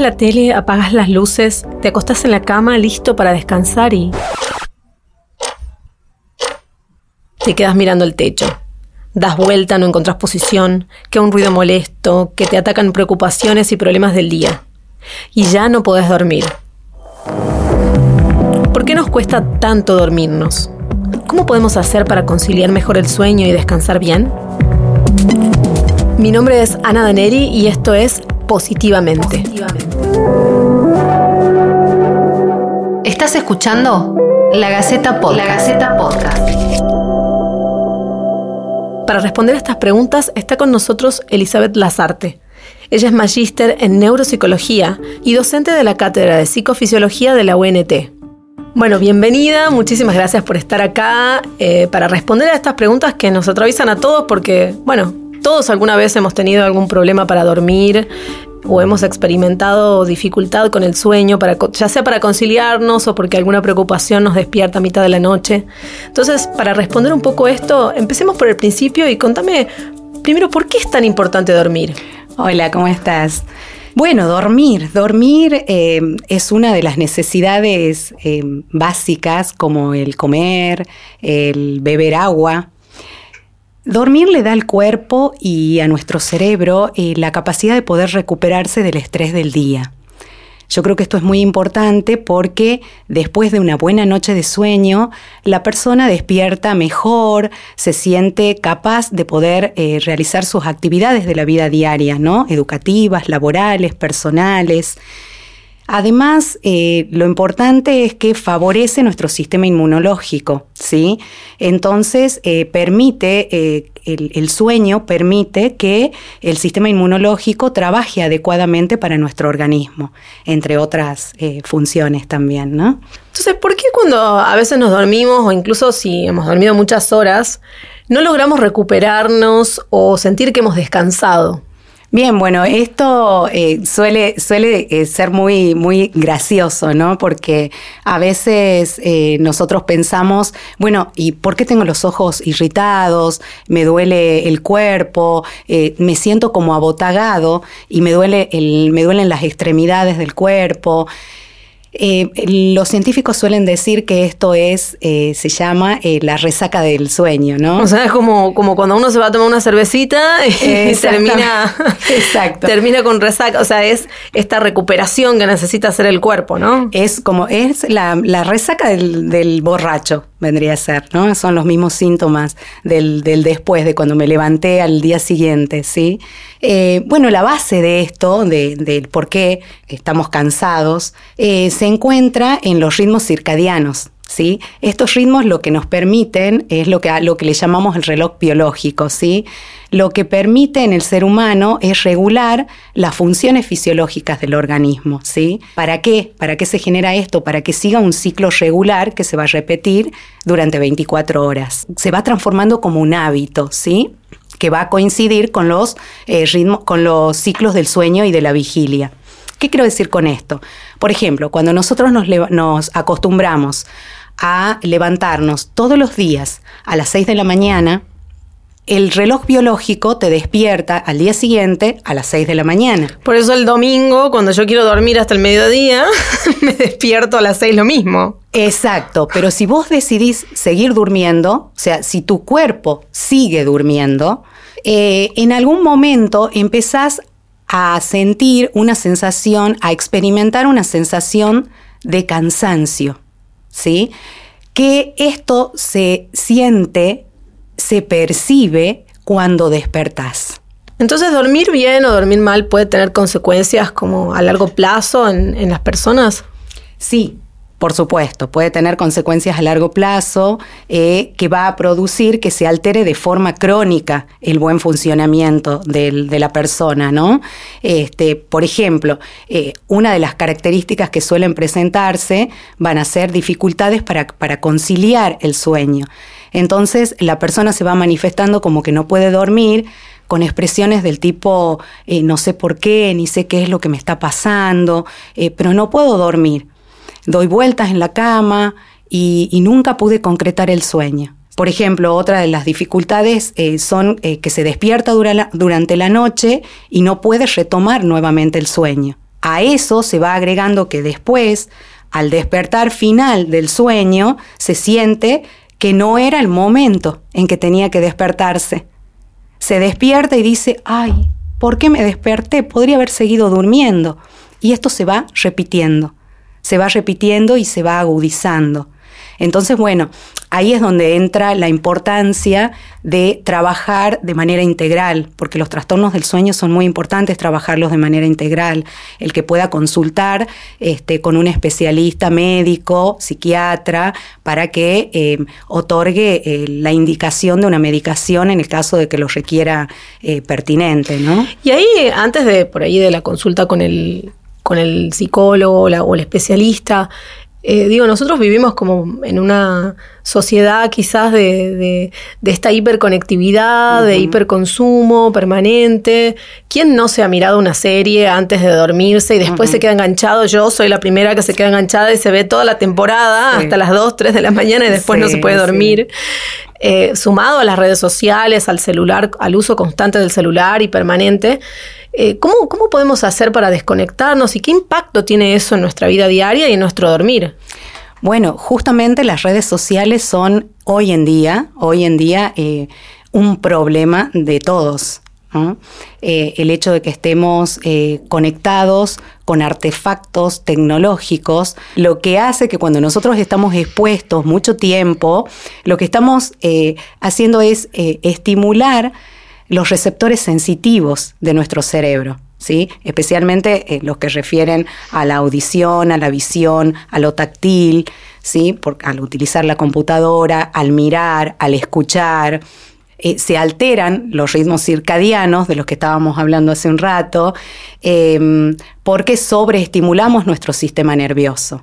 La tele, apagas las luces, te acostás en la cama listo para descansar y... Te quedas mirando el techo. Das vuelta, no encontrás posición, queda un ruido molesto, que te atacan preocupaciones y problemas del día. Y ya no podés dormir. ¿Por qué nos cuesta tanto dormirnos? ¿Cómo podemos hacer para conciliar mejor el sueño y descansar bien? Mi nombre es Ana Daneri y esto es Positivamente. Estás escuchando La Gaceta Podcast. La Gaceta Podcast. Para responder a estas preguntas está con nosotros Elizabeth Lazarte. Ella es magíster en neuropsicología y docente de la Cátedra de Psicofisiología de la UNT. Bueno, bienvenida, muchísimas gracias por estar acá eh, para responder a estas preguntas que nos atraviesan a todos porque, bueno, todos alguna vez hemos tenido algún problema para dormir o hemos experimentado dificultad con el sueño, para, ya sea para conciliarnos o porque alguna preocupación nos despierta a mitad de la noche. Entonces, para responder un poco esto, empecemos por el principio y contame primero por qué es tan importante dormir. Hola, ¿cómo estás? Bueno, dormir. Dormir eh, es una de las necesidades eh, básicas como el comer, el beber agua. Dormir le da al cuerpo y a nuestro cerebro eh, la capacidad de poder recuperarse del estrés del día. Yo creo que esto es muy importante porque después de una buena noche de sueño, la persona despierta mejor, se siente capaz de poder eh, realizar sus actividades de la vida diaria, ¿no? Educativas, laborales, personales. Además, eh, lo importante es que favorece nuestro sistema inmunológico, ¿sí? Entonces, eh, permite, eh, el, sueño permite que el sistema inmunológico trabaje adecuadamente para nuestro organismo, entre otras funciones también, ¿no? Entonces, ¿por qué cuando a veces nos dormimos o incluso si hemos dormido muchas horas, no logramos recuperarnos o sentir que hemos descansado? Bien, bueno, esto eh, suele, suele eh, ser muy, muy gracioso, ¿no? Porque a veces eh, nosotros pensamos, bueno, ¿y por qué tengo los ojos irritados? Me duele el cuerpo, me siento como abotagado y me duele el, me duelen las extremidades del cuerpo. Eh, los científicos suelen decir que esto es, eh, se llama eh, la resaca del sueño, ¿no? O sea, es como, como cuando uno se va a tomar una cervecita y termina, termina con resaca. O sea, es esta recuperación que necesita hacer el cuerpo, ¿no? Es como, es la, resaca del, borracho, vendría a ser, ¿no? Son los mismos síntomas del, del después, de cuando me levanté al día siguiente, ¿sí? Eh, bueno, la base de esto, del por qué estamos cansados, eh, se encuentra en los ritmos circadianos. ¿Sí? Estos ritmos lo que nos permiten es lo que, lo que le llamamos el reloj biológico, ¿sí? Lo que permite en el ser humano es regular las funciones fisiológicas del organismo, ¿sí? ¿Para qué? ¿Para qué se genera esto? Para que siga un ciclo regular que se va a repetir durante 24 horas. Se va transformando como un hábito, ¿sí? que va a coincidir con los eh, con los ciclos del sueño y de la vigilia. ¿Qué quiero decir con esto? Por ejemplo, cuando nosotros nos, nos acostumbramos a levantarnos todos los días a las 6 de la mañana, el reloj biológico te despierta al día siguiente a las 6 de la mañana. Por eso el domingo, cuando yo quiero dormir hasta el mediodía, me despierto a las 6 lo mismo. Exacto, pero si vos decidís seguir durmiendo, o sea, si tu cuerpo sigue durmiendo, eh, en algún momento empezás a sentir una sensación, a experimentar una sensación de cansancio, ¿sí? Que esto se siente se percibe cuando despertás. Entonces, ¿dormir bien o dormir mal puede tener consecuencias como a largo plazo en, las personas? Sí, por supuesto, puede tener consecuencias a largo plazo eh, que va a producir que se altere de forma crónica el buen funcionamiento de la persona, ¿no? Este, por ejemplo, eh, una de las características que suelen presentarse van a ser dificultades para, conciliar el sueño. Entonces la persona se va manifestando como que no puede dormir con expresiones del tipo eh, no sé por qué, ni sé qué es lo que me está pasando, pero no puedo dormir. Doy vueltas en la cama y, nunca pude concretar el sueño. Por ejemplo, otra de las dificultades eh, son que se despierta durante la noche y no puede retomar nuevamente el sueño. a eso se va agregando que después, al despertar final del sueño, se siente que no era el momento en que tenía que despertarse. Se despierta y dice, ay, ¿por qué me desperté? Podría haber seguido durmiendo. Y esto se va repitiendo, se va repitiendo y se va agudizando. Entonces, bueno, ahí es donde entra la importancia de trabajar de manera integral, porque los trastornos del sueño son muy importantes trabajarlos de manera integral. El que pueda consultar este, con un especialista médico, psiquiatra, para que eh, otorgue eh, la indicación de una medicación en el caso de que lo requiera eh, pertinente, ¿no? Y ahí, antes de por ahí de la consulta con el con el psicólogo o el especialista, eh, digo, nosotros vivimos como en una sociedad quizás de, esta hiperconectividad, de hiperconsumo permanente. ¿Quién no se ha mirado una serie antes de dormirse y después se queda enganchado? Yo soy la primera que se queda enganchada y se ve toda la temporada hasta las 2, 3 de la mañana y después no se puede dormir. Eh, sumado a las redes sociales, al celular, al uso constante del celular y permanente. Eh, ¿cómo, podemos hacer para desconectarnos y qué impacto tiene eso en nuestra vida diaria y en nuestro dormir? Bueno, justamente las redes sociales son hoy en día, hoy en día eh, un problema de todos. Eh, el hecho de que estemos conectados con artefactos tecnológicos, lo que hace que cuando nosotros estamos expuestos mucho tiempo, lo que estamos haciendo es estimular los receptores sensitivos de nuestro cerebro. ¿Sí? especialmente eh, los que refieren a la audición, a la visión, a lo táctil, ¿sí? al utilizar la computadora, al mirar, al escuchar. Eh, se alteran los ritmos circadianos de los que estábamos hablando hace un rato, em, porque sobreestimulamos nuestro sistema nervioso.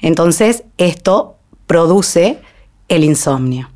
Entonces, esto produce el insomnio.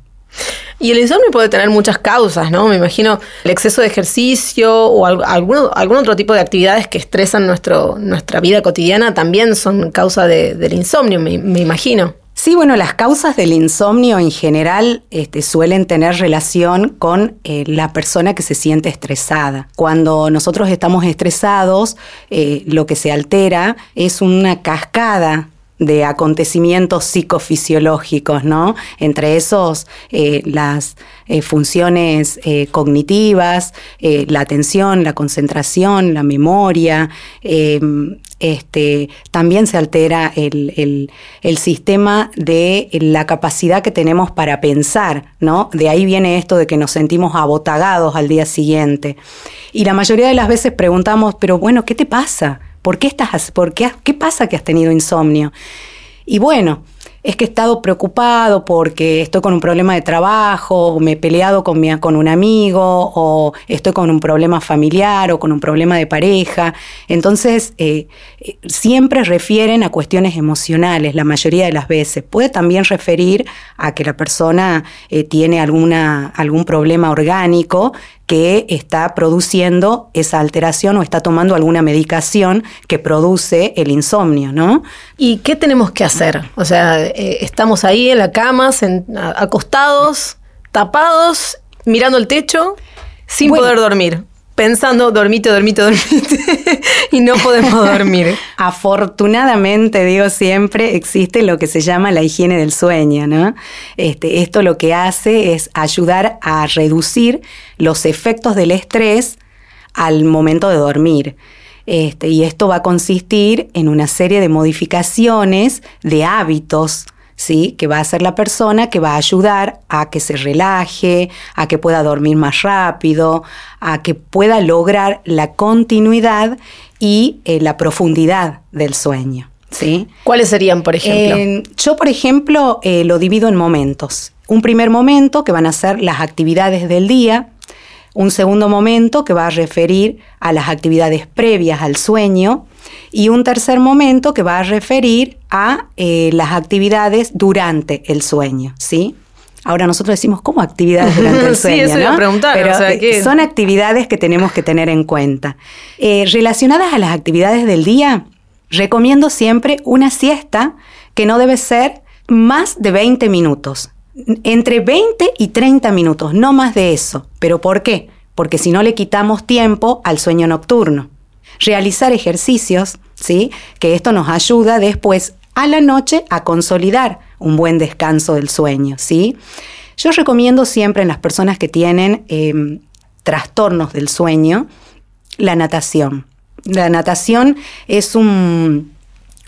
Y el insomnio puede tener muchas causas, ¿no? Me imagino el exceso de ejercicio o algún, otro tipo de actividades que estresan nuestro, nuestra vida cotidiana también son causa del insomnio, me, imagino. Sí, bueno, las causas del insomnio en general este, suelen tener relación con eh, la persona que se siente estresada. Cuando nosotros estamos estresados, eh, lo que se altera es una cascada de acontecimientos psicofisiológicos, ¿no? Entre esos eh, las eh, funciones eh, cognitivas, la atención, la concentración, la memoria, em, este, también se altera el, el, sistema de la capacidad que tenemos para pensar, ¿no? De ahí viene esto de que nos sentimos abotagados al día siguiente. Y la mayoría de las veces preguntamos, pero bueno, ¿qué te pasa? ¿Por qué estás, por qué, qué pasa que has tenido insomnio? Y bueno, es que he estado preocupado porque estoy con un problema de trabajo, o me he peleado con, un amigo, o estoy con un problema familiar o con un problema de pareja. Entonces, eh, eh, siempre refieren a cuestiones emocionales, la mayoría de las veces. Puede también referir a que la persona eh, tiene algún problema orgánico que está produciendo esa alteración o está tomando alguna medicación que produce el insomnio, ¿no? ¿Y qué tenemos que hacer? O sea, eh, estamos ahí en la cama, acostados, tapados, mirando el techo, sin poder dormir pensando, dormite, dormite, dormite, y no podemos dormir. Afortunadamente, digo siempre, existe lo que se llama la higiene del sueño, ¿no? Este, esto lo que hace es ayudar a reducir los efectos del estrés al momento de dormir. Este, y esto va a consistir en una serie de modificaciones de hábitos ¿sí? que va a ser la persona que va a ayudar a que se relaje, a que pueda dormir más rápido, a que pueda lograr la continuidad y eh, la profundidad del sueño. ¿sí? ¿Cuáles serían, por ejemplo? yo, por ejemplo, eh, lo divido en momentos. Un primer momento que van a ser las actividades del día, un segundo momento que va a referir a las actividades previas al sueño y un tercer momento que va a referir a eh, las actividades durante el sueño, ¿sí? Ahora nosotros decimos, ¿cómo actividades durante el sueño? sí, eso a preguntar. Pero eh, son actividades que tenemos que tener en cuenta. Eh, relacionadas a las actividades del día, recomiendo siempre una siesta que no debe ser más de 20 minutos entre 20 y 30 minutos, no más de eso. ¿Pero por qué? Porque si no le quitamos tiempo al sueño nocturno. Realizar ejercicios, ¿sí? Que esto nos ayuda después a la noche a consolidar un buen descanso del sueño, ¿sí? Yo recomiendo siempre en las personas que tienen em, trastornos del sueño la natación. La natación es un,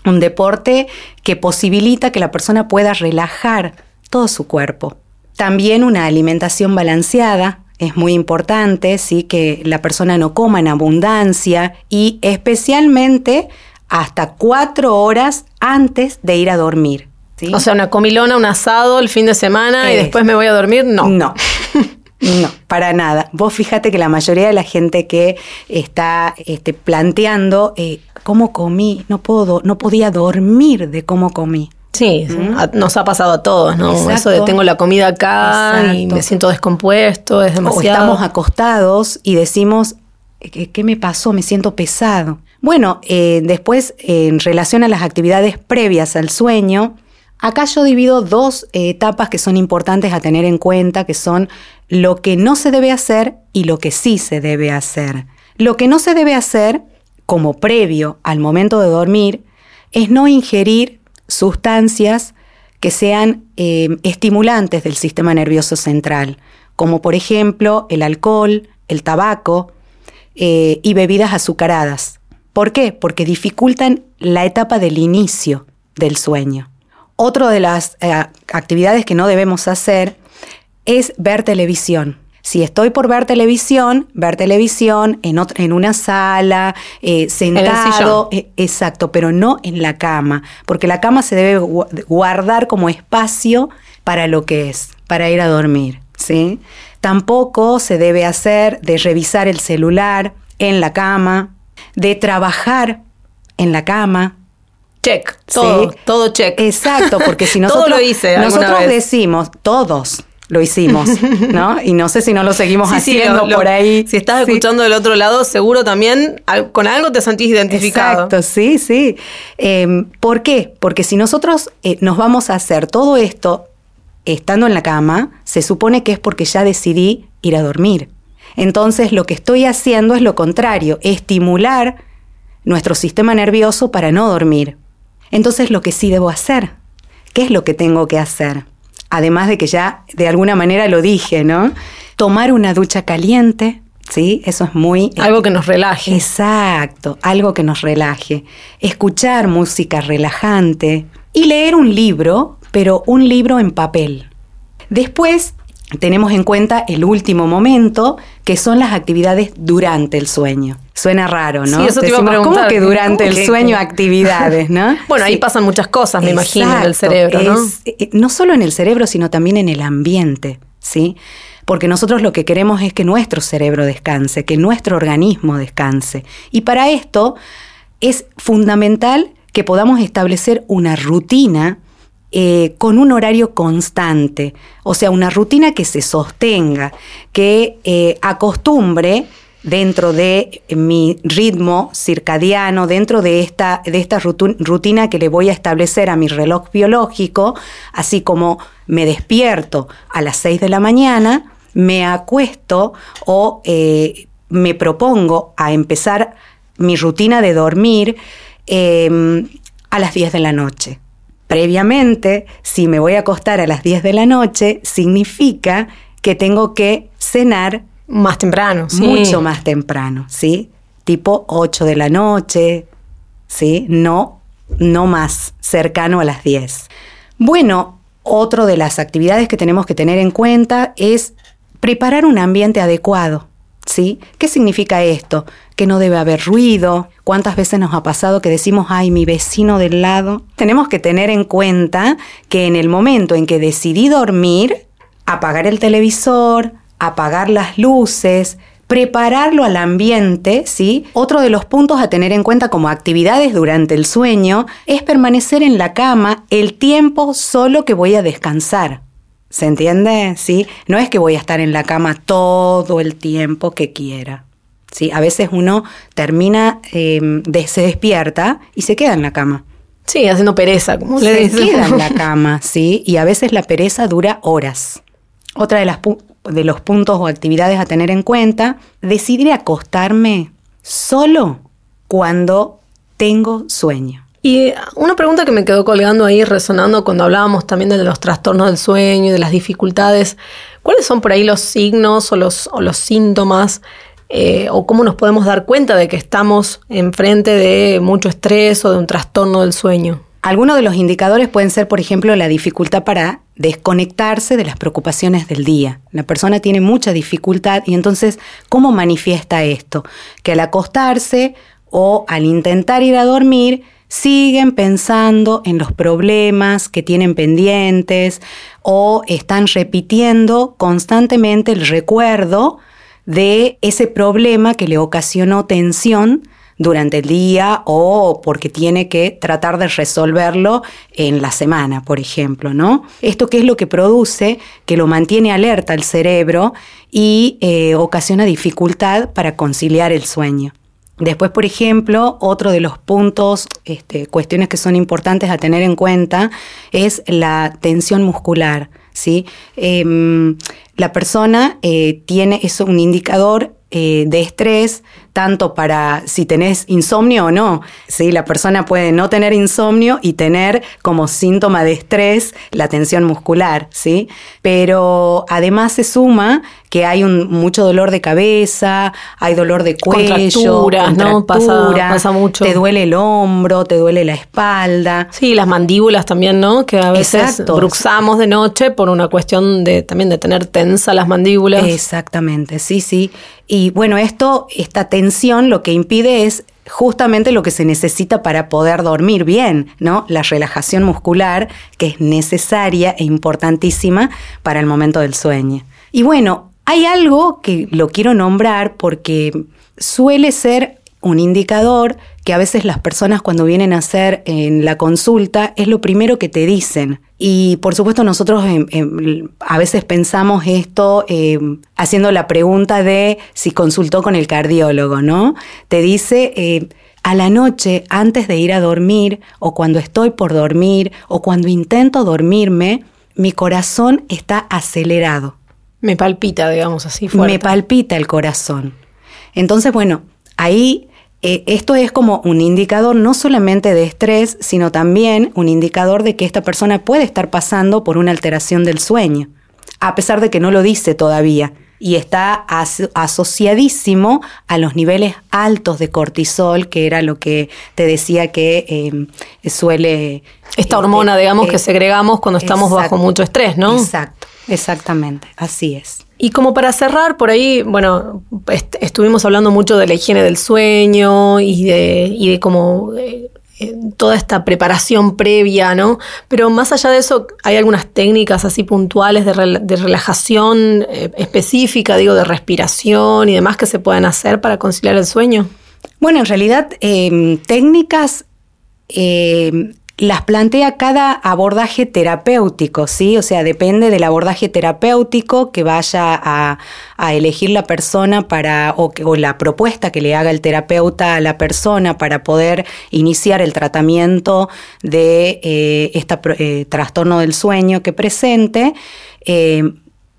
un deporte que posibilita que la persona pueda relajar todo su cuerpo. También una alimentación balanceada, es muy importante, sí, que la persona no coma en abundancia y especialmente hasta cuatro horas antes de ir a dormir. O sea, una comilona, un asado el fin de semana y después me voy a dormir, no. No. No, para nada. Vos fíjate que la mayoría de la gente que está este, planteando eh, cómo comí, no puedo, no podía dormir de cómo comí. Sí, nos ha pasado a todos, ¿no? Eso de tengo la comida acá y me siento descompuesto, es demasiado. estamos acostados y decimos, ¿qué, me pasó? Me siento pesado. Bueno, eh, después, en relación a las actividades previas al sueño, Acá yo divido dos etapas que son importantes a tener en cuenta, que son lo que no se debe hacer y lo que sí se debe hacer. Lo que no se debe hacer, como previo al momento de dormir, es no ingerir sustancias que sean eh, estimulantes del sistema nervioso central, como por ejemplo el alcohol, el tabaco eh, y bebidas azucaradas. ¿Por qué? Porque dificultan la etapa del inicio del sueño. Otra de las eh, actividades que no debemos hacer es ver televisión. Si estoy por ver televisión, ver televisión en, en una sala, eh, sentado, eh, exacto, pero no en la cama, porque la cama se debe guardar como espacio para lo que es, para ir a dormir, ¿sí? Tampoco se debe hacer de revisar el celular en la cama, de trabajar en la cama, Check, todo, todo check. Exacto, porque si nosotros, lo hice nosotros decimos, todos lo hicimos, ¿no? Y no sé si no lo seguimos haciendo por ahí. Si estás escuchando del otro lado, seguro también con algo te sentís identificado. Exacto, sí, sí. Em, ¿Por qué? Porque si nosotros eh, nos vamos a hacer todo esto estando en la cama, se supone que es porque ya decidí ir a dormir. Entonces lo que estoy haciendo es lo contrario, estimular nuestro sistema nervioso para no dormir. Entonces, lo que sí debo hacer, ¿qué es lo que tengo que hacer? Además de que ya de alguna manera lo dije, ¿no? Tomar una ducha caliente, ¿sí? Eso es muy... Algo que nos relaje. Exacto, algo que nos relaje. Escuchar música relajante y leer un libro, pero un libro en papel. Después tenemos en cuenta el último momento, que son las actividades durante el sueño. Suena raro, ¿no? Sí, eso te iba a preguntar. ¿Cómo que durante el sueño actividades, no? bueno, ahí pasan muchas cosas, me imagino, en el cerebro, ¿no? Eh, no solo en el cerebro, sino también en el ambiente, ¿sí? Porque nosotros lo que queremos es que nuestro cerebro descanse, que nuestro organismo descanse. Y para esto es fundamental que podamos establecer una rutina eh, con un horario constante, o sea, una rutina que se sostenga, que eh, acostumbre dentro de mi ritmo circadiano, dentro de esta, de rutina que le voy a establecer a mi reloj biológico, así como me despierto a las 6 de la mañana, me acuesto o eh, me propongo a empezar mi rutina de dormir em, a las 10 de la noche. Previamente, si me voy a acostar a las 10 de la noche, significa que tengo que cenar más temprano, mucho más temprano, ¿sí? Tipo 8 de la noche, ¿sí? No, no más cercano a las 10. Bueno, otro de las actividades que tenemos que tener en cuenta es preparar un ambiente adecuado. ¿Sí? ¿Qué significa esto? Que no debe haber ruido. ¿Cuántas veces nos ha pasado que decimos, ay, mi vecino del lado? Tenemos que tener en cuenta que en el momento en que decidí dormir, apagar el televisor, apagar las luces, prepararlo al ambiente, ¿sí? Otro de los puntos a tener en cuenta como actividades durante el sueño es permanecer en la cama el tiempo solo que voy a descansar. ¿Se entiende? ¿Sí? No es que voy a estar en la cama todo el tiempo que quiera. ¿Sí? A veces uno termina, em, se despierta y se queda en la cama. Sí, haciendo pereza, como dicen. Se queda en la cama, ¿sí? Y a veces la pereza dura horas. Otra de, las de los puntos o actividades a tener en cuenta, decidir acostarme solo cuando tengo sueño. Y una pregunta que me quedó colgando ahí, resonando cuando hablábamos también de los trastornos del sueño y de las dificultades, ¿cuáles son por ahí los signos o los, o los síntomas eh, o cómo nos podemos dar cuenta de que estamos enfrente de mucho estrés o de un trastorno del sueño? Algunos de los indicadores pueden ser, por ejemplo, la dificultad para desconectarse de las preocupaciones del día. La persona tiene mucha dificultad y entonces, ¿cómo manifiesta esto? Que al acostarse o al intentar ir a dormir, siguen pensando en los problemas que tienen pendientes o están repitiendo constantemente el recuerdo de ese problema que le ocasionó tensión durante el día o porque tiene que tratar de resolverlo en la semana, por ejemplo, ¿no? Esto qué es lo que produce, que lo mantiene alerta el cerebro y eh, ocasiona dificultad para conciliar el sueño. Después, por ejemplo, otro de los puntos, este, cuestiones que son importantes a tener en cuenta es la tensión muscular. ¿sí? Em, la persona eh, tiene, es un indicador eh, de estrés, tanto para si tenés insomnio o no. ¿sí? La persona puede no tener insomnio y tener como síntoma de estrés la tensión muscular, ¿sí? Pero además se suma que hay un, mucho dolor de cabeza, hay dolor de cuello, contracturas, ¿no? Pasa, mucho. Te duele el hombro, te duele la espalda. Sí, las mandíbulas también, ¿no? Que a veces bruxamos de noche por una cuestión de también de tener tensa las mandíbulas. Exactamente, sí, sí. Y bueno, esto, esta tensión lo que impide es justamente lo que se necesita para poder dormir bien, ¿no? La relajación muscular, que es necesaria e importantísima para el momento del sueño. Y bueno, hay algo que lo quiero nombrar porque suele ser un indicador que a veces las personas cuando vienen a hacer en la consulta es lo primero que te dicen. Y por supuesto nosotros a veces pensamos esto em, haciendo la pregunta de si consultó con el cardiólogo, ¿no? Te dice... A la noche, antes de ir a dormir, o cuando estoy por dormir, o cuando intento dormirme, mi corazón está acelerado. Me palpita, digamos así, fuerte. Me palpita el corazón. Entonces, bueno, ahí eh, esto es como un indicador no solamente de estrés, sino también un indicador de que esta persona puede estar pasando por una alteración del sueño, a pesar de que no lo dice todavía. Y está asociadísimo a los niveles altos de cortisol, que era lo que te decía que eh, suele... Esta hormona, eh, digamos, que segregamos cuando estamos bajo mucho estrés, ¿no? Exacto. Exactamente, así es. Y como para cerrar, por ahí, bueno, estuvimos hablando mucho de la higiene del sueño y de, y de cómo eh, eh, toda esta preparación previa, ¿no? Pero más allá de eso, ¿hay algunas técnicas así puntuales de, relajación eh, específica, digo, de respiración y demás que se pueden hacer para conciliar el sueño? Bueno, en realidad, em, técnicas las plantea cada abordaje terapéutico, ¿sí? O sea, depende del abordaje terapéutico que vaya a, elegir la persona para, o, la propuesta que le haga el terapeuta a la persona para poder iniciar el tratamiento de este trastorno del sueño que presente. Eh,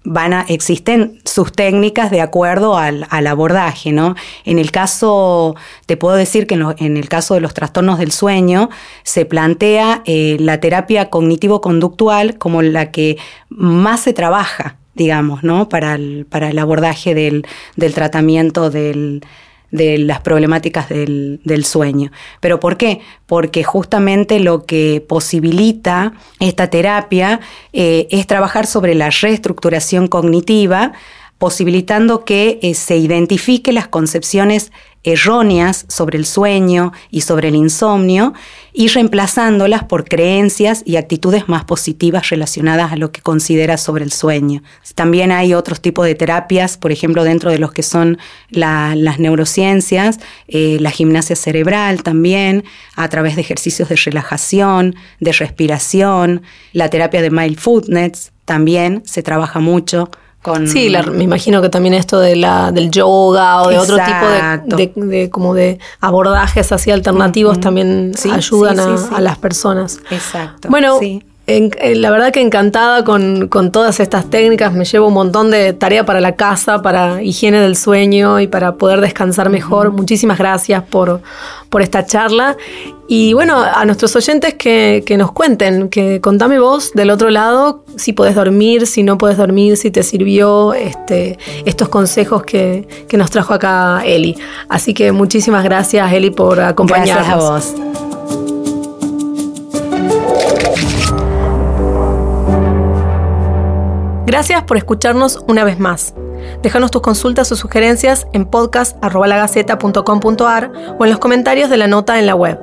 van a, existen sus técnicas de acuerdo al, abordaje, ¿no? En el caso, te puedo decir que en, el caso de los trastornos del sueño, se plantea eh, la terapia cognitivo-conductual como la que más se trabaja, digamos, ¿no? Para el, para el abordaje del, del tratamiento del, de las problemáticas del, sueño. ¿Pero por qué? Porque justamente lo que posibilita esta terapia eh, es trabajar sobre la reestructuración cognitiva, posibilitando que eh, se identifique las concepciones erróneas sobre el sueño y sobre el insomnio y reemplazándolas por creencias y actitudes más positivas relacionadas a lo que considera sobre el sueño. También hay otros tipos de terapias, por ejemplo, dentro de los que son las neurociencias, eh, la gimnasia cerebral también, a través de ejercicios de relajación, de respiración, la terapia de mindfulness también se trabaja mucho Sí, me imagino que también esto de la, del yoga o de otro tipo de, como de abordajes así alternativos también ayudan a, las personas. Exacto. Bueno, eh, la verdad que encantada con, todas estas técnicas. Me llevo un montón de tarea para la casa, para higiene del sueño y para poder descansar mejor. Muchísimas gracias por, por esta charla. Y bueno, a nuestros oyentes que, nos cuenten, que contame vos del otro lado si podés dormir, si no podés dormir, si te sirvió este, estos consejos que, que nos trajo acá Eli. Así que muchísimas gracias Eli por acompañarnos. Gracias a vos. Gracias por escucharnos una vez más. Déjanos tus consultas o sugerencias en podcast.lagaceta.com.ar o en los comentarios de la nota en la web.